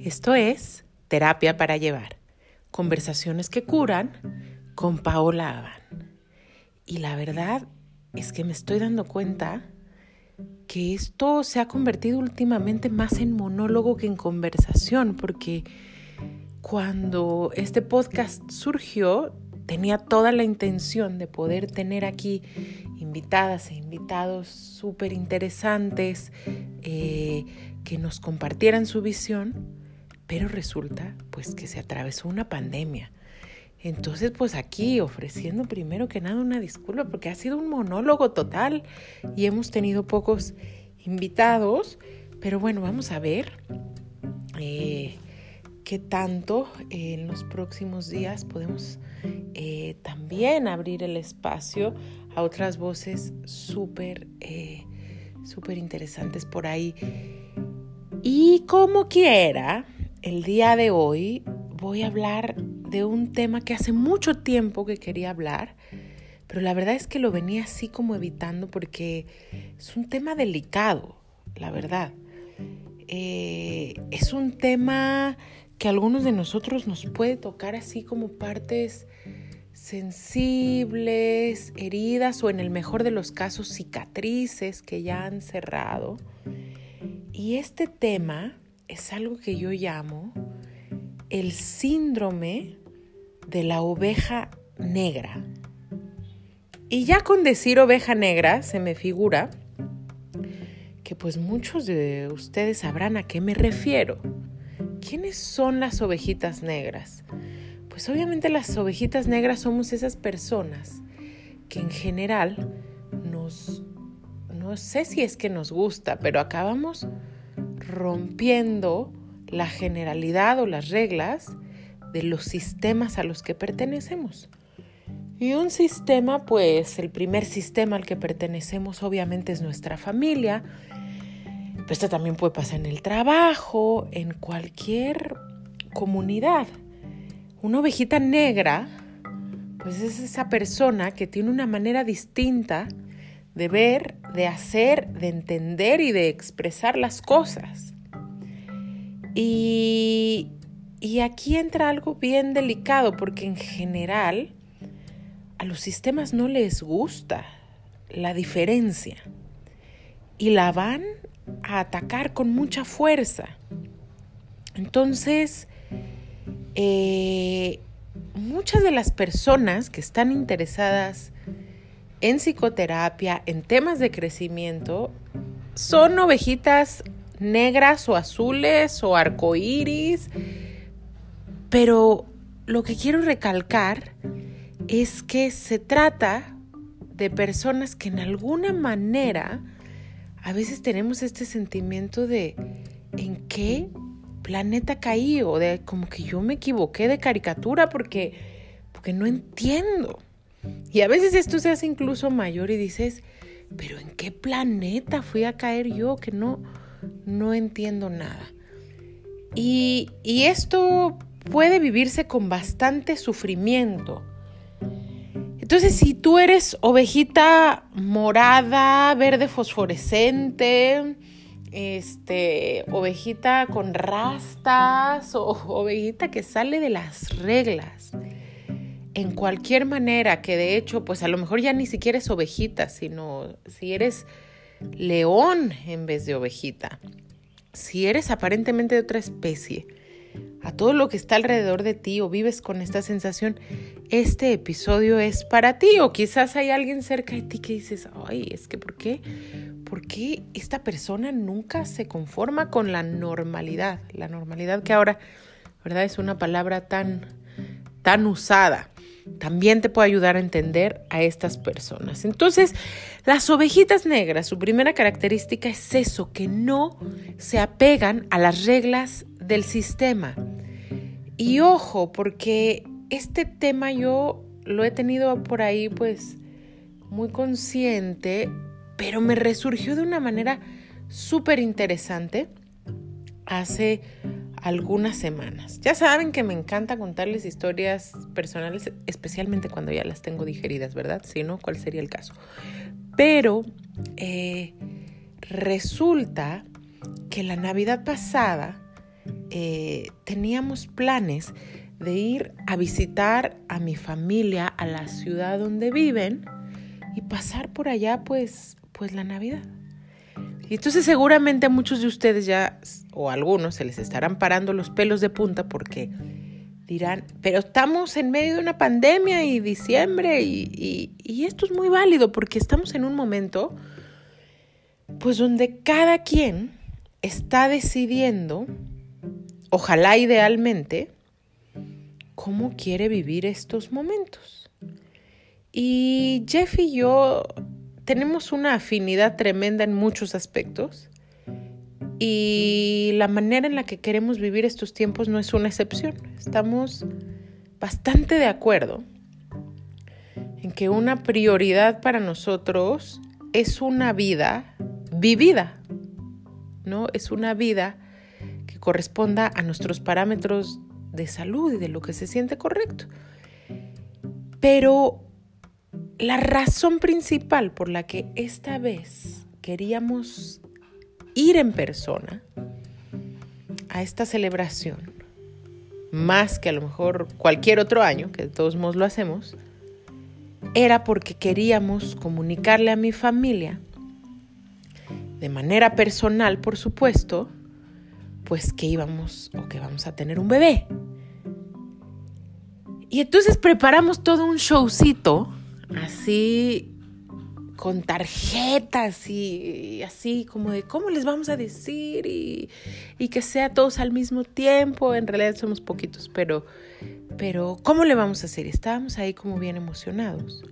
Esto es Terapia para Llevar. Conversaciones que curan con Paola Aban. Y la verdad es que me estoy dando cuenta que esto se ha convertido últimamente más en monólogo que en conversación, porque cuando este podcast surgió tenía toda la intención de poder tener aquí invitadas e invitados súper interesantes eh, que nos compartieran su visión pero resulta pues que se atravesó una pandemia. Entonces, pues aquí ofreciendo primero que nada una disculpa porque ha sido un monólogo total y hemos tenido pocos invitados, pero bueno, vamos a ver eh, qué tanto en los próximos días podemos eh, también abrir el espacio a otras voces súper, eh, súper interesantes por ahí. Y como quiera, el día de hoy voy a hablar de un tema que hace mucho tiempo que quería hablar, pero la verdad es que lo venía así como evitando porque es un tema delicado, la verdad. Eh, es un tema que a algunos de nosotros nos puede tocar así como partes sensibles, heridas o en el mejor de los casos cicatrices que ya han cerrado. Y este tema es algo que yo llamo el síndrome de la oveja negra. Y ya con decir oveja negra se me figura que pues muchos de ustedes sabrán a qué me refiero. ¿Quiénes son las ovejitas negras? Pues obviamente las ovejitas negras somos esas personas que en general nos, no sé si es que nos gusta, pero acabamos rompiendo la generalidad o las reglas de los sistemas a los que pertenecemos. Y un sistema, pues el primer sistema al que pertenecemos obviamente es nuestra familia, pero esto también puede pasar en el trabajo, en cualquier comunidad. Una ovejita negra, pues es esa persona que tiene una manera distinta de ver, de hacer, de entender y de expresar las cosas. Y, y aquí entra algo bien delicado porque en general a los sistemas no les gusta la diferencia y la van a atacar con mucha fuerza. Entonces, eh, muchas de las personas que están interesadas en psicoterapia, en temas de crecimiento, son ovejitas negras o azules o arcoíris, pero lo que quiero recalcar es que se trata de personas que en alguna manera a veces tenemos este sentimiento de en qué planeta caí o de como que yo me equivoqué de caricatura porque, porque no entiendo. Y a veces esto se hace incluso mayor y dices, pero ¿en qué planeta fui a caer yo que no, no entiendo nada? Y, y esto puede vivirse con bastante sufrimiento. Entonces, si tú eres ovejita morada, verde fosforescente, este, ovejita con rastas o ovejita que sale de las reglas, en cualquier manera, que de hecho, pues a lo mejor ya ni siquiera es ovejita, sino si eres león en vez de ovejita, si eres aparentemente de otra especie, a todo lo que está alrededor de ti o vives con esta sensación, este episodio es para ti o quizás hay alguien cerca de ti que dices, ay, es que ¿por qué? ¿Por qué esta persona nunca se conforma con la normalidad? La normalidad que ahora, ¿verdad? Es una palabra tan, tan usada también te puede ayudar a entender a estas personas. Entonces, las ovejitas negras, su primera característica es eso, que no se apegan a las reglas del sistema. Y ojo, porque este tema yo lo he tenido por ahí pues muy consciente, pero me resurgió de una manera súper interesante hace algunas semanas. Ya saben que me encanta contarles historias personales, especialmente cuando ya las tengo digeridas, ¿verdad? Si no, ¿cuál sería el caso? Pero eh, resulta que la Navidad pasada eh, teníamos planes de ir a visitar a mi familia a la ciudad donde viven y pasar por allá pues, pues la Navidad. Y entonces seguramente a muchos de ustedes ya, o a algunos, se les estarán parando los pelos de punta porque dirán, pero estamos en medio de una pandemia y diciembre y, y esto es muy válido porque estamos en un momento pues donde cada quien está decidiendo, ojalá idealmente, cómo quiere vivir estos momentos. Y Jeff y yo tenemos una afinidad tremenda en muchos aspectos y la manera en la que queremos vivir estos tiempos no es una excepción. Estamos bastante de acuerdo en que una prioridad para nosotros es una vida vivida, ¿no? Es una vida que corresponda a nuestros parámetros de salud y de lo que se siente correcto. Pero la razón principal por la que esta vez queríamos ir en persona a esta celebración, más que a lo mejor cualquier otro año, que de todos modos lo hacemos, era porque queríamos comunicarle a mi familia, de manera personal, por supuesto, pues que íbamos o que vamos a tener un bebé. Y entonces preparamos todo un showcito, así con tarjetas y, así como de cómo les vamos a decir y, y, que sea todos al mismo tiempo. En realidad somos poquitos, pero, pero ¿cómo le vamos a hacer? Estábamos ahí como bien emocionados.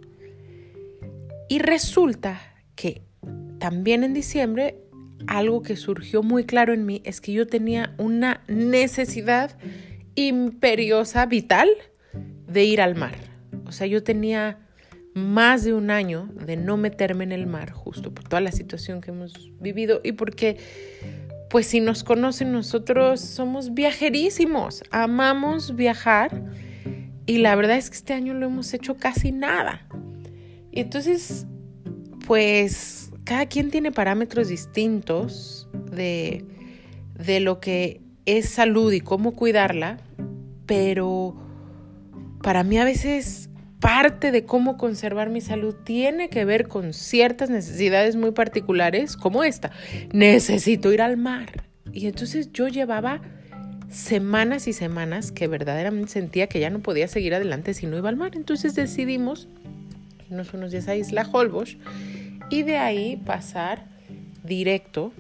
Y resulta que también en diciembre algo que surgió muy claro en mí es que yo tenía una necesidad imperiosa, vital, de ir al mar. O sea, yo tenía más de un año de no meterme en el mar, justo por toda la situación que hemos vivido y porque, pues si nos conocen, nosotros somos viajerísimos, amamos viajar y la verdad es que este año lo hemos hecho casi nada. Y entonces, pues cada quien tiene parámetros distintos de, de lo que es salud y cómo cuidarla, pero para mí a veces parte de cómo conservar mi salud tiene que ver con ciertas necesidades muy particulares como esta. Necesito ir al mar. Y entonces yo llevaba semanas y semanas que verdaderamente sentía que ya no podía seguir adelante si no iba al mar. Entonces decidimos irnos unos días a Isla Holbox y de ahí pasar directo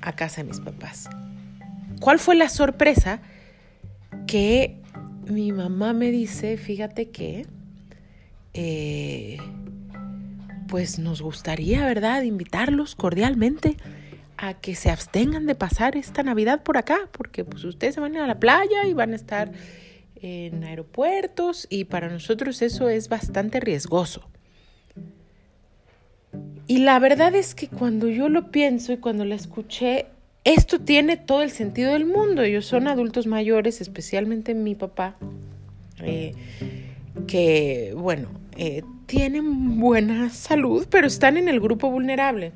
a casa de mis papás. ¿Cuál fue la sorpresa? Que mi mamá me dice, fíjate que, eh, pues nos gustaría, ¿verdad?, invitarlos cordialmente a que se abstengan de pasar esta Navidad por acá, porque pues ustedes se van a la playa y van a estar en aeropuertos y para nosotros eso es bastante riesgoso. Y la verdad es que cuando yo lo pienso y cuando la escuché, esto tiene todo el sentido del mundo. Ellos son adultos mayores, especialmente mi papá, eh, que, bueno, eh, tienen buena salud, pero están en el grupo vulnerable.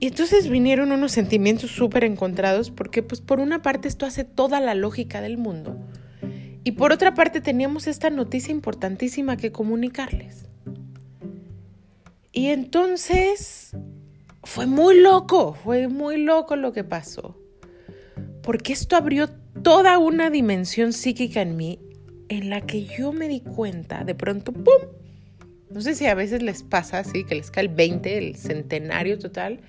Y entonces vinieron unos sentimientos súper encontrados porque, pues, por una parte esto hace toda la lógica del mundo. Y por otra parte teníamos esta noticia importantísima que comunicarles. Y entonces fue muy loco, fue muy loco lo que pasó. Porque esto abrió toda una dimensión psíquica en mí en la que yo me di cuenta, de pronto, ¡pum! No sé si a veces les pasa así, que les cae el 20, el centenario total,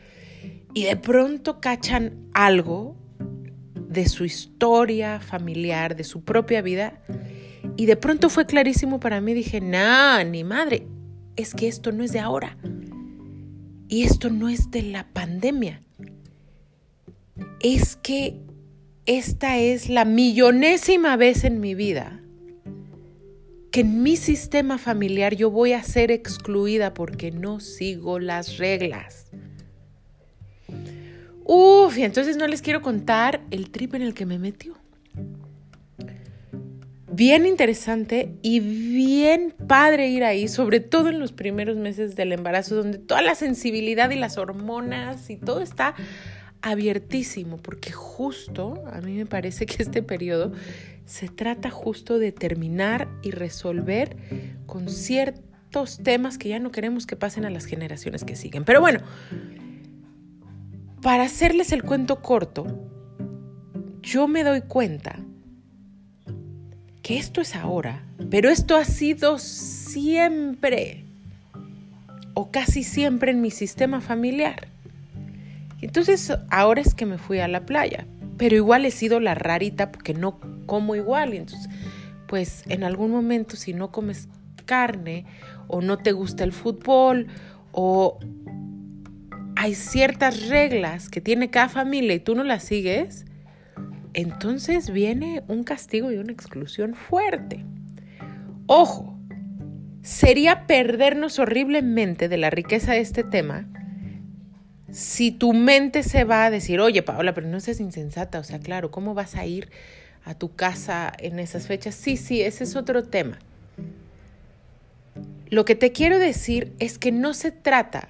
y de pronto cachan algo de su historia familiar, de su propia vida, y de pronto fue clarísimo para mí, dije, nah, ni madre, es que esto no es de ahora. Y esto no es de la pandemia. Es que esta es la millonésima vez en mi vida que en mi sistema familiar yo voy a ser excluida porque no sigo las reglas. Uf, y entonces no les quiero contar el trip en el que me metió bien interesante y bien padre ir ahí, sobre todo en los primeros meses del embarazo, donde toda la sensibilidad y las hormonas y todo está abiertísimo, porque justo, a mí me parece que este periodo se trata justo de terminar y resolver con ciertos temas que ya no queremos que pasen a las generaciones que siguen. Pero bueno, para hacerles el cuento corto, yo me doy cuenta que esto es ahora, pero esto ha sido siempre o casi siempre en mi sistema familiar. Entonces ahora es que me fui a la playa, pero igual he sido la rarita porque no como igual. Y entonces, pues en algún momento si no comes carne o no te gusta el fútbol o hay ciertas reglas que tiene cada familia y tú no las sigues, entonces viene un castigo y una exclusión fuerte. Ojo, sería perdernos horriblemente de la riqueza de este tema si tu mente se va a decir, oye Paola, pero no seas insensata, o sea, claro, ¿cómo vas a ir a tu casa en esas fechas? Sí, sí, ese es otro tema. Lo que te quiero decir es que no se trata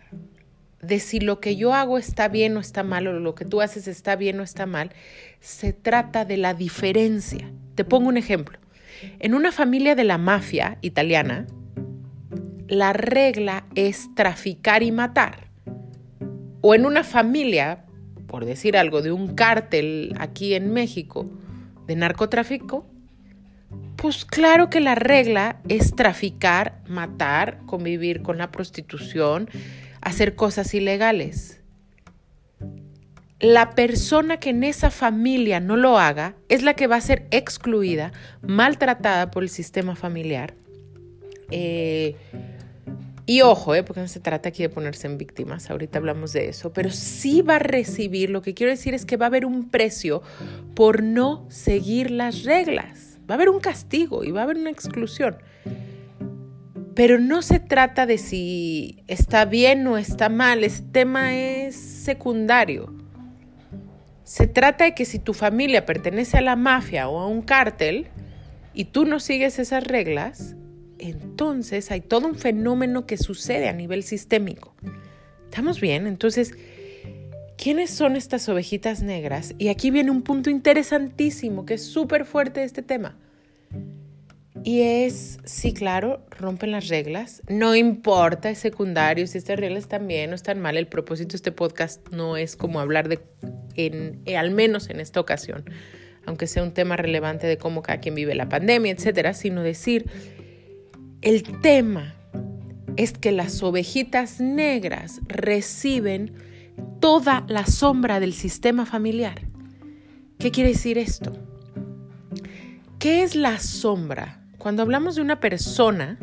de si lo que yo hago está bien o está mal, o lo que tú haces está bien o está mal, se trata de la diferencia. Te pongo un ejemplo. En una familia de la mafia italiana, la regla es traficar y matar o en una familia, por decir algo, de un cártel aquí en México de narcotráfico, pues claro que la regla es traficar, matar, convivir con la prostitución, hacer cosas ilegales. La persona que en esa familia no lo haga es la que va a ser excluida, maltratada por el sistema familiar. Eh, y ojo, ¿eh? porque no se trata aquí de ponerse en víctimas, ahorita hablamos de eso, pero sí va a recibir, lo que quiero decir es que va a haber un precio por no seguir las reglas, va a haber un castigo y va a haber una exclusión. Pero no se trata de si está bien o está mal, ese tema es secundario. Se trata de que si tu familia pertenece a la mafia o a un cártel y tú no sigues esas reglas, entonces hay todo un fenómeno que sucede a nivel sistémico. ¿Estamos bien? Entonces, ¿quiénes son estas ovejitas negras? Y aquí viene un punto interesantísimo que es súper fuerte este tema. Y es, sí, claro, rompen las reglas. No importa, es secundario, si estas reglas están bien o están mal. El propósito de este podcast no es como hablar de, en, al menos en esta ocasión, aunque sea un tema relevante de cómo cada quien vive la pandemia, etcétera, sino decir el tema es que las ovejitas negras reciben toda la sombra del sistema familiar. ¿Qué quiere decir esto? ¿Qué es la sombra? Cuando hablamos de una persona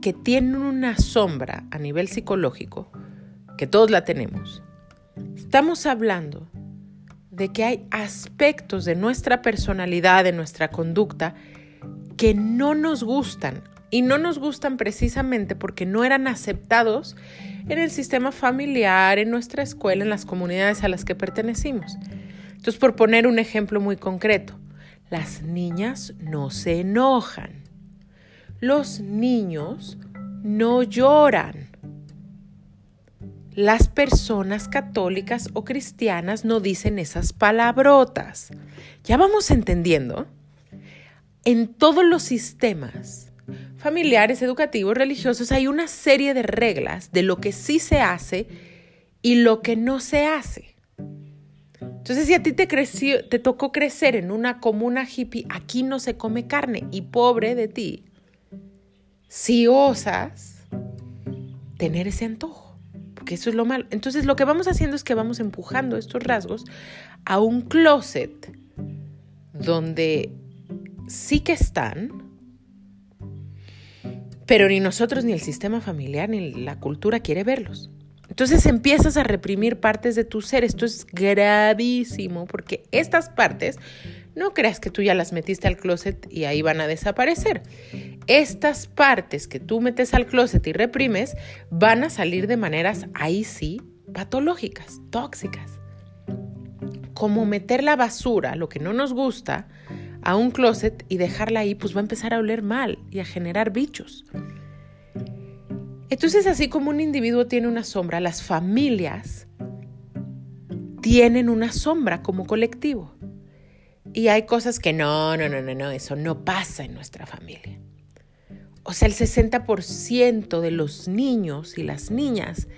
que tiene una sombra a nivel psicológico, que todos la tenemos, estamos hablando de que hay aspectos de nuestra personalidad, de nuestra conducta, que no nos gustan y no nos gustan precisamente porque no eran aceptados en el sistema familiar, en nuestra escuela, en las comunidades a las que pertenecimos. Entonces, por poner un ejemplo muy concreto, las niñas no se enojan. Los niños no lloran. Las personas católicas o cristianas no dicen esas palabrotas. Ya vamos entendiendo. En todos los sistemas familiares, educativos, religiosos, hay una serie de reglas de lo que sí se hace y lo que no se hace. Entonces, si a ti te, creció, te tocó crecer en una comuna hippie, aquí no se come carne y pobre de ti, si osas tener ese antojo, porque eso es lo malo. Entonces, lo que vamos haciendo es que vamos empujando estos rasgos a un closet donde sí que están, pero ni nosotros, ni el sistema familiar, ni la cultura quiere verlos. Entonces empiezas a reprimir partes de tu ser. Esto es gravísimo porque estas partes no creas que tú ya las metiste al closet y ahí van a desaparecer. Estas partes que tú metes al closet y reprimes van a salir de maneras ahí sí patológicas, tóxicas. Como meter la basura, lo que no nos gusta, a un closet y dejarla ahí, pues va a empezar a oler mal y a generar bichos. Entonces, así como un individuo tiene una sombra, las familias tienen una sombra como colectivo. Y hay cosas que no, no, no, no, no, eso no pasa en nuestra familia. O sea, el 60% de los niños y las niñas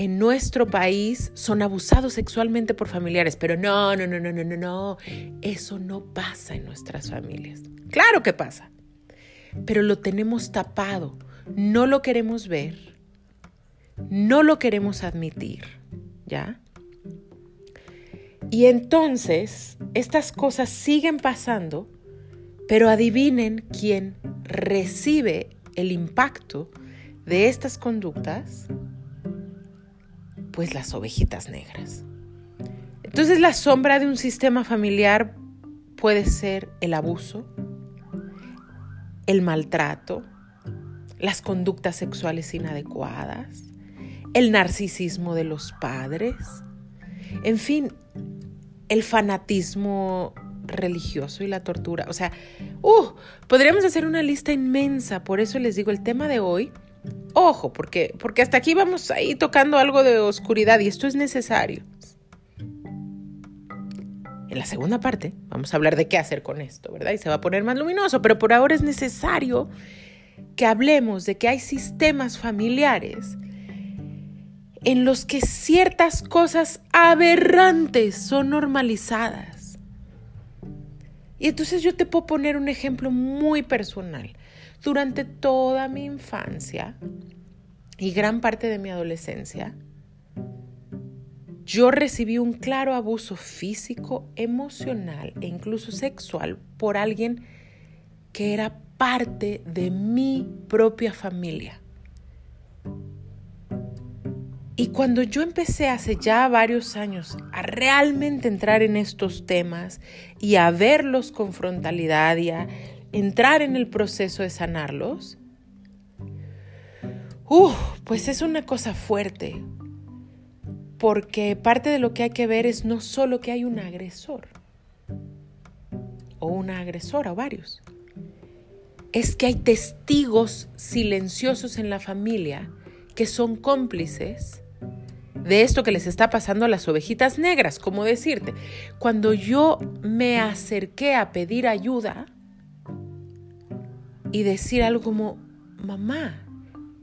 en nuestro país son abusados sexualmente por familiares, pero no, no, no, no, no, no, no, eso no pasa en nuestras familias. Claro que pasa, pero lo tenemos tapado, no lo queremos ver, no lo queremos admitir, ¿ya? Y entonces estas cosas siguen pasando, pero adivinen quién recibe el impacto de estas conductas pues las ovejitas negras. Entonces la sombra de un sistema familiar puede ser el abuso, el maltrato, las conductas sexuales inadecuadas, el narcisismo de los padres, en fin, el fanatismo religioso y la tortura. O sea, uh, podríamos hacer una lista inmensa, por eso les digo, el tema de hoy Ojo, porque, porque hasta aquí vamos ahí tocando algo de oscuridad y esto es necesario. En la segunda parte vamos a hablar de qué hacer con esto, ¿verdad? Y se va a poner más luminoso, pero por ahora es necesario que hablemos de que hay sistemas familiares en los que ciertas cosas aberrantes son normalizadas. Y entonces yo te puedo poner un ejemplo muy personal. Durante toda mi infancia y gran parte de mi adolescencia, yo recibí un claro abuso físico, emocional e incluso sexual por alguien que era parte de mi propia familia. Y cuando yo empecé hace ya varios años a realmente entrar en estos temas y a verlos con frontalidad y a entrar en el proceso de sanarlos, pues es una cosa fuerte, porque parte de lo que hay que ver es no solo que hay un agresor o una agresora o varios, es que hay testigos silenciosos en la familia que son cómplices de esto que les está pasando a las ovejitas negras, como decirte, cuando yo me acerqué a pedir ayuda, y decir algo como, mamá,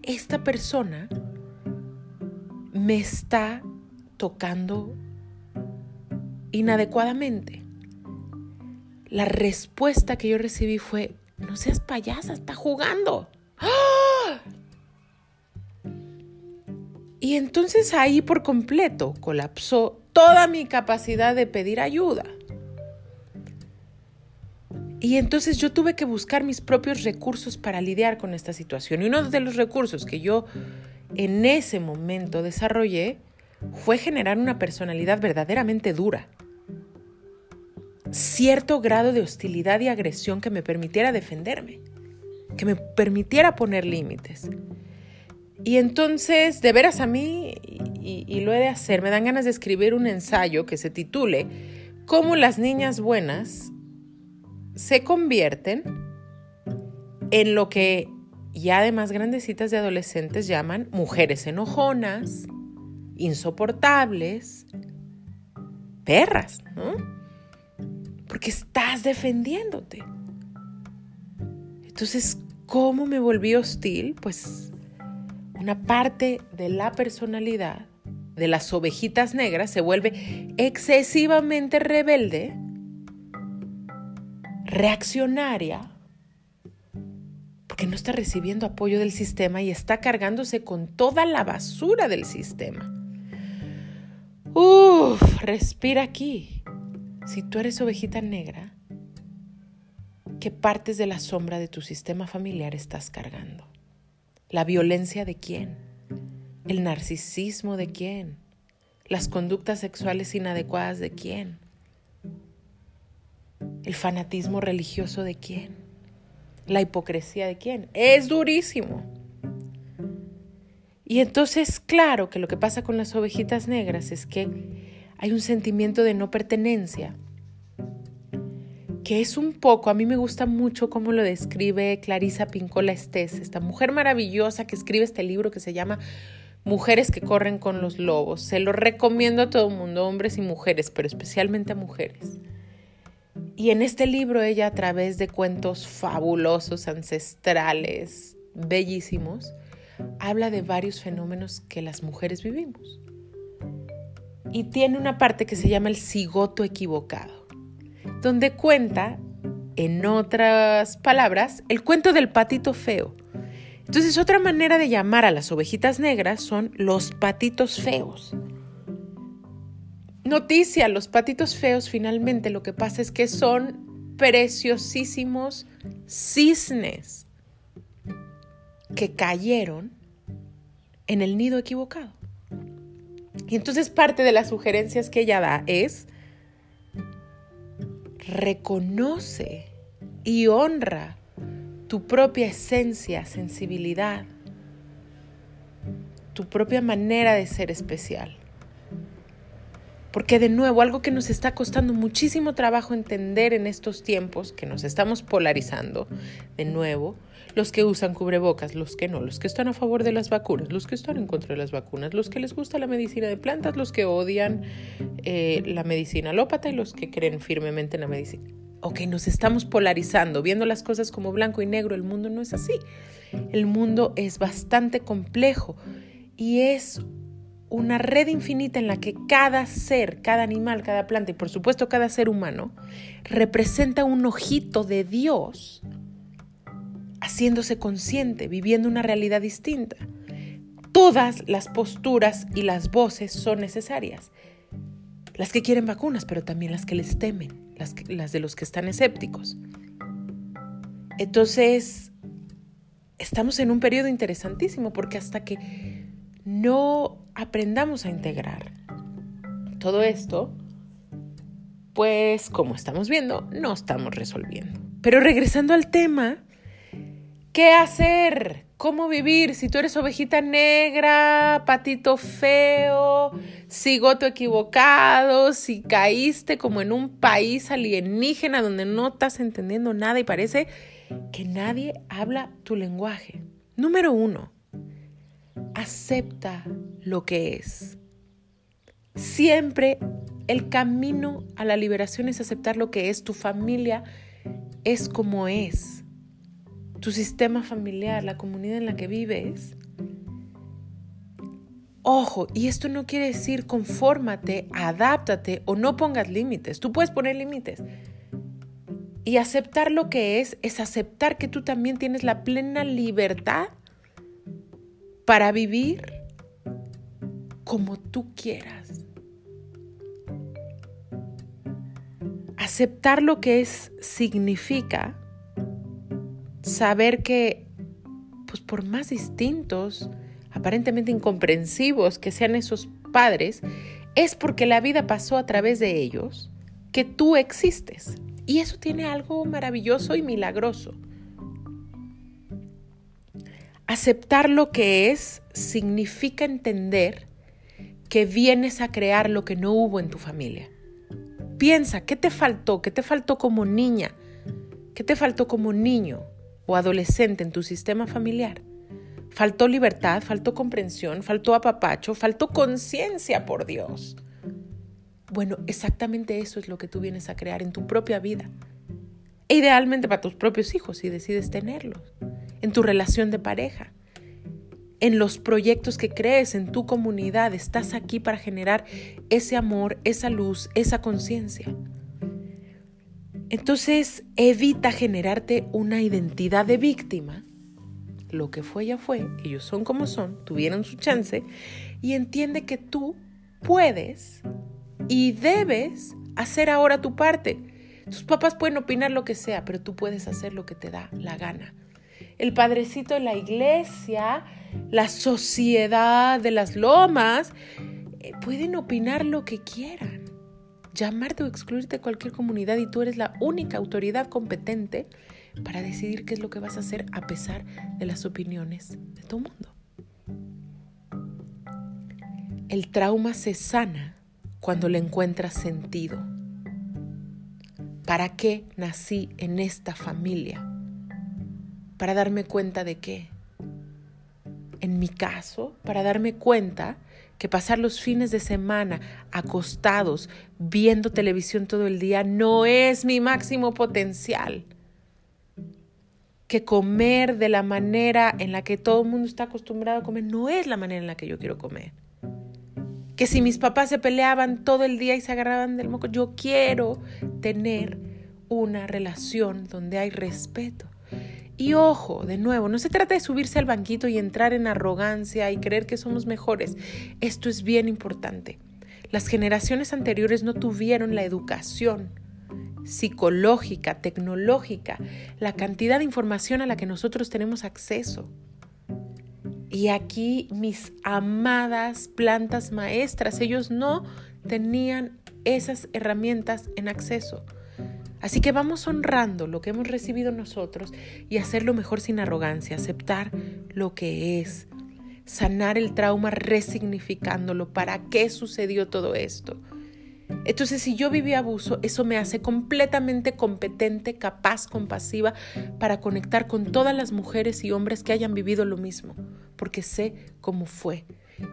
esta persona me está tocando inadecuadamente. La respuesta que yo recibí fue, no seas payasa, está jugando. ¡Ah! Y entonces ahí por completo colapsó toda mi capacidad de pedir ayuda. Y entonces yo tuve que buscar mis propios recursos para lidiar con esta situación. Y uno de los recursos que yo en ese momento desarrollé fue generar una personalidad verdaderamente dura. Cierto grado de hostilidad y agresión que me permitiera defenderme, que me permitiera poner límites. Y entonces, de veras a mí, y, lo he de hacer, me dan ganas de escribir un ensayo que se titule Cómo las niñas buenas se convierten en lo que ya de más grandecitas de adolescentes llaman mujeres enojonas, insoportables, perras, ¿no? Porque estás defendiéndote. Entonces, ¿cómo me volví hostil? Pues una parte de la personalidad de las ovejitas negras se vuelve excesivamente rebelde reaccionaria porque no está recibiendo apoyo del sistema y está cargándose con toda la basura del sistema. Uf, respira aquí. Si tú eres ovejita negra, ¿qué partes de la sombra de tu sistema familiar estás cargando? ¿La violencia de quién? ¿El narcisismo de quién? ¿Las conductas sexuales inadecuadas de quién? ¿El fanatismo religioso de quién? ¿La hipocresía de quién? Es durísimo. Y entonces, claro que lo que pasa con las ovejitas negras es que hay un sentimiento de no pertenencia, que es un poco, a mí me gusta mucho cómo lo describe Clarisa Pincola Estés, esta mujer maravillosa que escribe este libro que se llama Mujeres que corren con los lobos. Se lo recomiendo a todo el mundo, hombres y mujeres, pero especialmente a mujeres. Y en este libro ella a través de cuentos fabulosos, ancestrales, bellísimos, habla de varios fenómenos que las mujeres vivimos. Y tiene una parte que se llama el cigoto equivocado, donde cuenta, en otras palabras, el cuento del patito feo. Entonces otra manera de llamar a las ovejitas negras son los patitos feos. Noticia, los patitos feos finalmente lo que pasa es que son preciosísimos cisnes que cayeron en el nido equivocado. Y entonces parte de las sugerencias que ella da es reconoce y honra tu propia esencia, sensibilidad, tu propia manera de ser especial. Porque de nuevo, algo que nos está costando muchísimo trabajo entender en estos tiempos, que nos estamos polarizando, de nuevo, los que usan cubrebocas, los que no, los que están a favor de las vacunas, los que están en contra de las vacunas, los que les gusta la medicina de plantas, los que odian eh, la medicina alópata y los que creen firmemente en la medicina. Ok, nos estamos polarizando, viendo las cosas como blanco y negro. El mundo no es así. El mundo es bastante complejo y es una red infinita en la que cada ser, cada animal, cada planta y por supuesto cada ser humano representa un ojito de Dios haciéndose consciente, viviendo una realidad distinta. Todas las posturas y las voces son necesarias. Las que quieren vacunas, pero también las que les temen, las, las de los que están escépticos. Entonces, estamos en un periodo interesantísimo porque hasta que no aprendamos a integrar todo esto, pues como estamos viendo, no estamos resolviendo. Pero regresando al tema, ¿qué hacer? ¿Cómo vivir? Si tú eres ovejita negra, patito feo, cigoto equivocado, si caíste como en un país alienígena donde no estás entendiendo nada y parece que nadie habla tu lenguaje. Número uno, acepta lo que es. Siempre el camino a la liberación es aceptar lo que es. Tu familia es como es. Tu sistema familiar, la comunidad en la que vives. Ojo, y esto no quiere decir confórmate, adáptate o no pongas límites. Tú puedes poner límites. Y aceptar lo que es es aceptar que tú también tienes la plena libertad para vivir como tú quieras. Aceptar lo que es significa saber que, pues por más distintos, aparentemente incomprensivos que sean esos padres, es porque la vida pasó a través de ellos que tú existes. Y eso tiene algo maravilloso y milagroso. Aceptar lo que es significa entender que vienes a crear lo que no hubo en tu familia. Piensa, ¿qué te faltó? ¿Qué te faltó como niña? ¿Qué te faltó como niño o adolescente en tu sistema familiar? Faltó libertad, faltó comprensión, faltó apapacho, faltó conciencia, por Dios. Bueno, exactamente eso es lo que tú vienes a crear en tu propia vida. E idealmente para tus propios hijos, si decides tenerlos en tu relación de pareja, en los proyectos que crees, en tu comunidad. Estás aquí para generar ese amor, esa luz, esa conciencia. Entonces, evita generarte una identidad de víctima. Lo que fue ya fue, ellos son como son, tuvieron su chance y entiende que tú puedes y debes hacer ahora tu parte. Tus papás pueden opinar lo que sea, pero tú puedes hacer lo que te da la gana el padrecito de la iglesia, la sociedad de las lomas, eh, pueden opinar lo que quieran, llamarte o excluirte de cualquier comunidad y tú eres la única autoridad competente para decidir qué es lo que vas a hacer a pesar de las opiniones de tu mundo. El trauma se sana cuando le encuentras sentido. ¿Para qué nací en esta familia? Para darme cuenta de qué. en mi caso, para darme cuenta que pasar los fines de semana acostados viendo televisión todo el día no es mi máximo potencial. Que comer de la manera en la que todo el mundo está acostumbrado a comer no es la manera en la que yo quiero comer. Que si mis papás se peleaban todo el día y se agarraban del moco, yo quiero tener una relación donde hay respeto. Y ojo, de nuevo, no se trata de subirse al banquito y entrar en arrogancia y creer que somos mejores. Esto es bien importante. Las generaciones anteriores no tuvieron la educación psicológica, tecnológica, la cantidad de información a la que nosotros tenemos acceso. Y aquí mis amadas plantas maestras, ellos no tenían esas herramientas en acceso. Así que vamos honrando lo que hemos recibido nosotros y hacerlo mejor sin arrogancia, aceptar lo que es, sanar el trauma resignificándolo, para qué sucedió todo esto. Entonces, si yo viví abuso, eso me hace completamente competente, capaz, compasiva para conectar con todas las mujeres y hombres que hayan vivido lo mismo, porque sé cómo fue,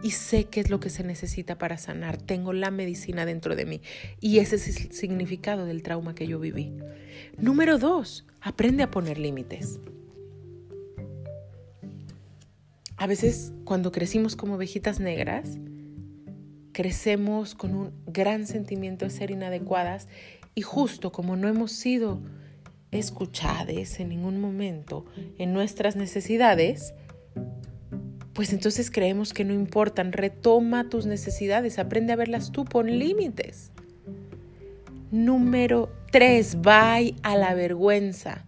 y sé qué es lo que se necesita para sanar. Tengo la medicina dentro de mí y ese es el significado del trauma que yo viví. Número dos, aprende a poner límites. A veces cuando crecimos como ovejitas negras, crecemos con un gran sentimiento de ser inadecuadas y justo como no hemos sido escuchadas en ningún momento en nuestras necesidades, pues entonces creemos que no importan. Retoma tus necesidades, aprende a verlas tú, pon límites. Número tres, bye a la vergüenza.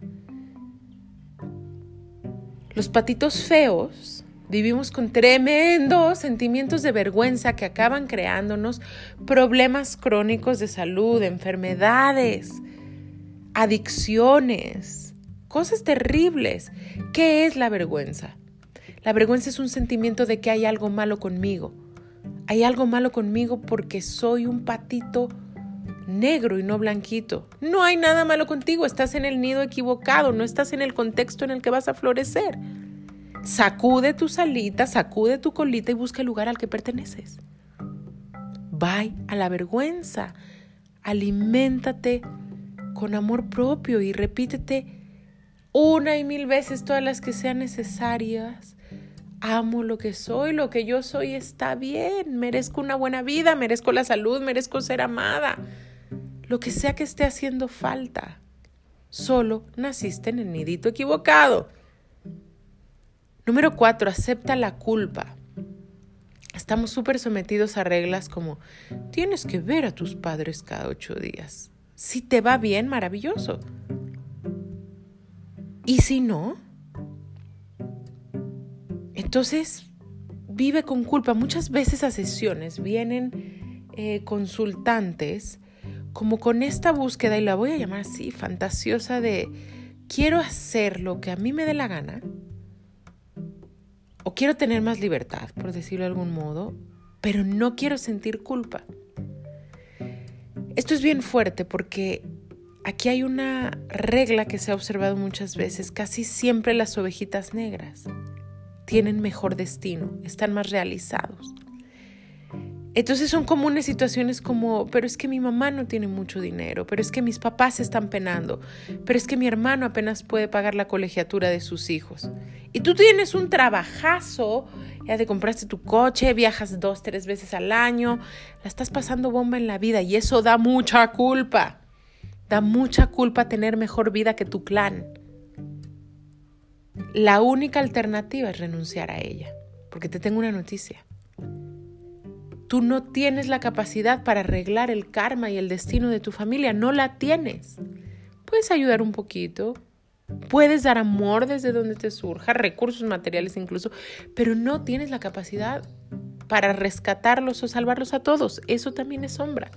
Los patitos feos vivimos con tremendos sentimientos de vergüenza que acaban creándonos problemas crónicos de salud, enfermedades, adicciones, cosas terribles. ¿Qué es la vergüenza? La vergüenza es un sentimiento de que hay algo malo conmigo. Hay algo malo conmigo porque soy un patito negro y no blanquito. No hay nada malo contigo, estás en el nido equivocado, no estás en el contexto en el que vas a florecer. Sacude tus alitas, sacude tu colita y busca el lugar al que perteneces. Bye a la vergüenza. Aliméntate con amor propio y repítete una y mil veces todas las que sean necesarias amo lo que soy, lo que yo soy está bien, merezco una buena vida, merezco la salud, merezco ser amada, lo que sea que esté haciendo falta. Solo naciste en el nidito equivocado. Número cuatro, acepta la culpa. Estamos súper sometidos a reglas como tienes que ver a tus padres cada ocho días. Si te va bien, maravilloso. Y si no, entonces, vive con culpa. Muchas veces a sesiones vienen eh, consultantes como con esta búsqueda, y la voy a llamar así, fantasiosa de quiero hacer lo que a mí me dé la gana, o quiero tener más libertad, por decirlo de algún modo, pero no quiero sentir culpa. Esto es bien fuerte porque aquí hay una regla que se ha observado muchas veces, casi siempre las ovejitas negras tienen mejor destino, están más realizados. Entonces son comunes situaciones como, pero es que mi mamá no tiene mucho dinero, pero es que mis papás están penando, pero es que mi hermano apenas puede pagar la colegiatura de sus hijos. Y tú tienes un trabajazo, ya te compraste tu coche, viajas dos, tres veces al año, la estás pasando bomba en la vida y eso da mucha culpa. Da mucha culpa tener mejor vida que tu clan la única alternativa es renunciar a ella, porque te tengo una noticia. Tú no tienes la capacidad para arreglar el karma y el destino de tu familia, no la tienes. Puedes ayudar un poquito, puedes dar amor desde donde te surja, recursos materiales incluso, pero no tienes la capacidad para rescatarlos o salvarlos a todos. Eso también es sombra.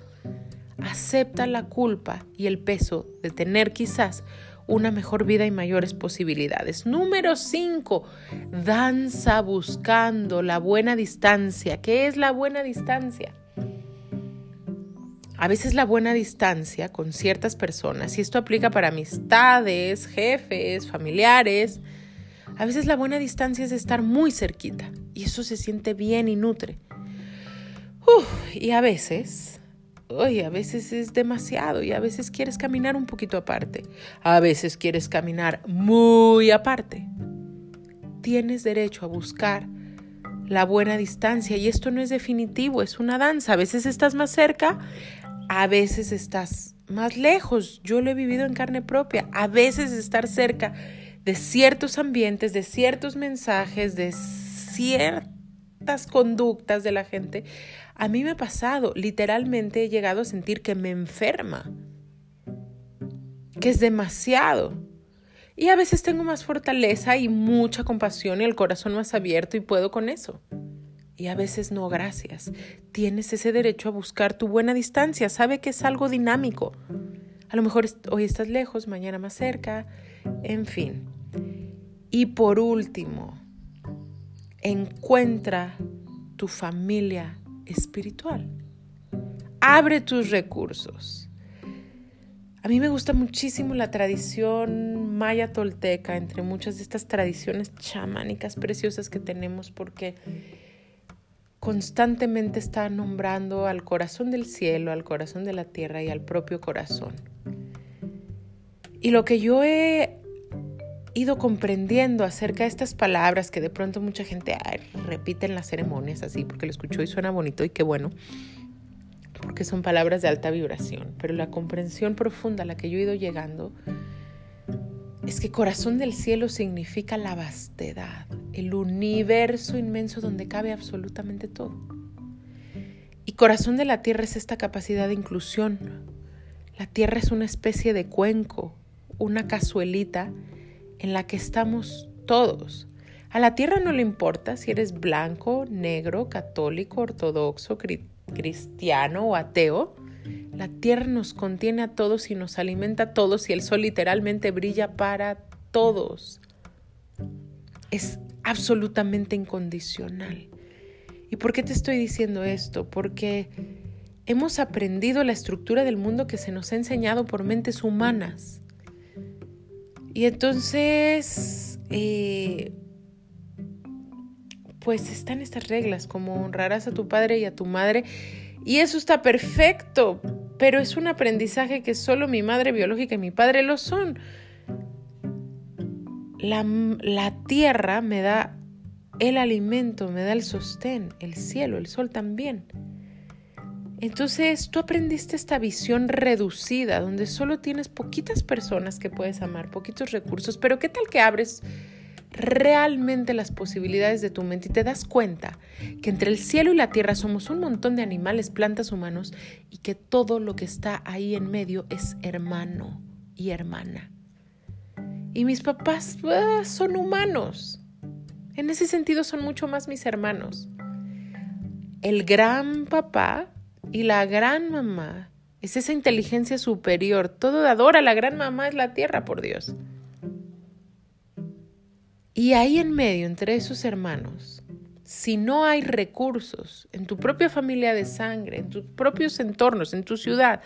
Acepta la culpa y el peso de tener quizás una mejor vida y mayores posibilidades. Número 5, danza buscando la buena distancia. ¿Qué es la buena distancia? A veces la buena distancia con ciertas personas, y esto aplica para amistades, jefes, familiares, A veces la buena distancia es estar muy cerquita y eso se siente bien y nutre. y a veces, a veces es demasiado y a veces quieres caminar un poquito aparte. A veces quieres caminar muy aparte. Tienes derecho a buscar la buena distancia y esto no es definitivo, es una danza. A veces estás más cerca, a veces estás más lejos. Yo lo he vivido en carne propia. A veces estar cerca de ciertos ambientes, de ciertos mensajes, de ciertas conductas de la gente, a mí me ha pasado, literalmente he llegado a sentir que me enferma, que es demasiado. Y a veces tengo más fortaleza y mucha compasión y el corazón más abierto y puedo con eso. Y a veces no, gracias. Tienes ese derecho a buscar tu buena distancia. Sabe que es algo dinámico. A lo mejor hoy estás lejos, mañana más cerca, en fin. Y por último, encuentra tu familia espiritual. Abre tus recursos. A mí me gusta muchísimo la tradición maya tolteca, entre muchas de estas tradiciones chamánicas preciosas que tenemos, porque constantemente está nombrando al corazón del cielo, al corazón de la tierra y al propio corazón. Y lo que yo he ido comprendiendo acerca de estas palabras que de pronto mucha gente repite en las ceremonias así porque lo escuchó y suena bonito y qué bueno, porque son palabras de alta vibración, pero la comprensión profunda a la que yo he ido llegando es que corazón del cielo significa la vastedad, el universo inmenso donde cabe absolutamente todo. Y corazón de la tierra es esta capacidad de inclusión. La tierra es una especie de cuenco, una cazuelita en la que estamos todos. A la tierra no le importa si eres blanco, negro, católico, ortodoxo, cristiano o ateo. La tierra nos contiene a todos y nos alimenta a todos y el sol literalmente brilla para todos. Es absolutamente incondicional. ¿Y por qué te estoy diciendo esto? Porque hemos aprendido la estructura del mundo que se nos ha enseñado por mentes humanas. Y entonces, eh, pues están estas reglas, como honrarás a tu padre y a tu madre. Y eso está perfecto, pero es un aprendizaje que solo mi madre biológica y mi padre lo son. La, la, tierra me da el alimento, me da el sostén, el cielo, el sol también. Entonces tú aprendiste esta visión reducida, donde solo tienes poquitas personas que puedes amar, poquitos recursos, pero ¿qué tal que abres realmente las posibilidades de tu mente y te das cuenta que entre el cielo y la tierra somos un montón de animales, plantas, humanos y que todo lo que está ahí en medio es hermano y hermana. Y mis papás ah, son humanos. En ese sentido son mucho más mis hermanos. El gran papá y la gran mamá es esa inteligencia superior. Todo adora, la gran mamá es la tierra, por Dios. Y ahí en medio, entre esos hermanos, si no hay recursos en tu propia familia de sangre, en tus propios entornos, en tu ciudad,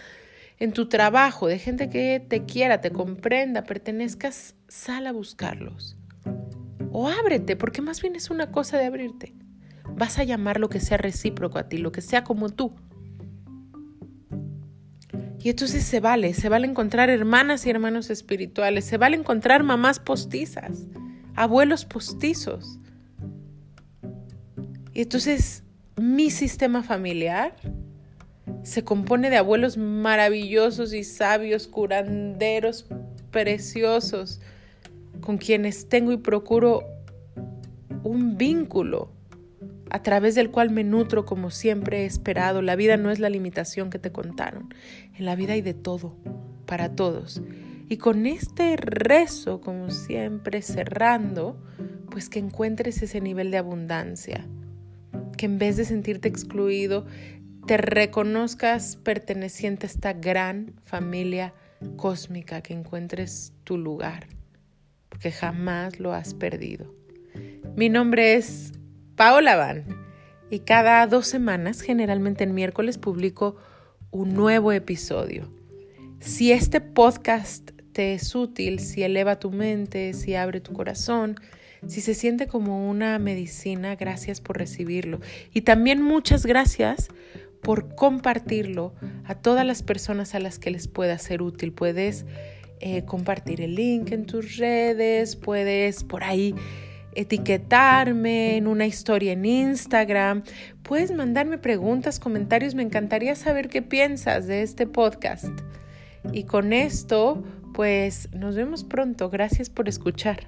en tu trabajo, de gente que te quiera, te comprenda, pertenezcas, sal a buscarlos. O ábrete, porque más bien es una cosa de abrirte. Vas a llamar lo que sea recíproco a ti, lo que sea como tú. Y entonces se vale, se vale encontrar hermanas y hermanos espirituales, se vale encontrar mamás postizas abuelos postizos. Y entonces mi sistema familiar se compone de abuelos maravillosos y sabios, curanderos preciosos, con quienes tengo y procuro un vínculo a través del cual me nutro como siempre he esperado. La vida no es la limitación que te contaron. En la vida hay de todo, para todos. Y con este rezo, como siempre, cerrando, pues que encuentres ese nivel de abundancia, que en vez de sentirte excluido, te reconozcas perteneciente a esta gran familia cósmica, que encuentres tu lugar, porque jamás lo has perdido. Mi nombre es Paola Van y cada dos semanas, generalmente en miércoles, publico un nuevo episodio. Si este podcast te es útil, si eleva tu mente, si abre tu corazón, Si se siente como una medicina, gracias por recibirlo. Y también muchas gracias por compartirlo a todas las personas a las que les pueda ser útil. Puedes eh, compartir el link en tus redes, puedes por ahí etiquetarme en una historia en Instagram, puedes mandarme preguntas, comentarios, me encantaría saber qué piensas de este podcast. Y con esto, pues nos vemos pronto. Gracias por escuchar.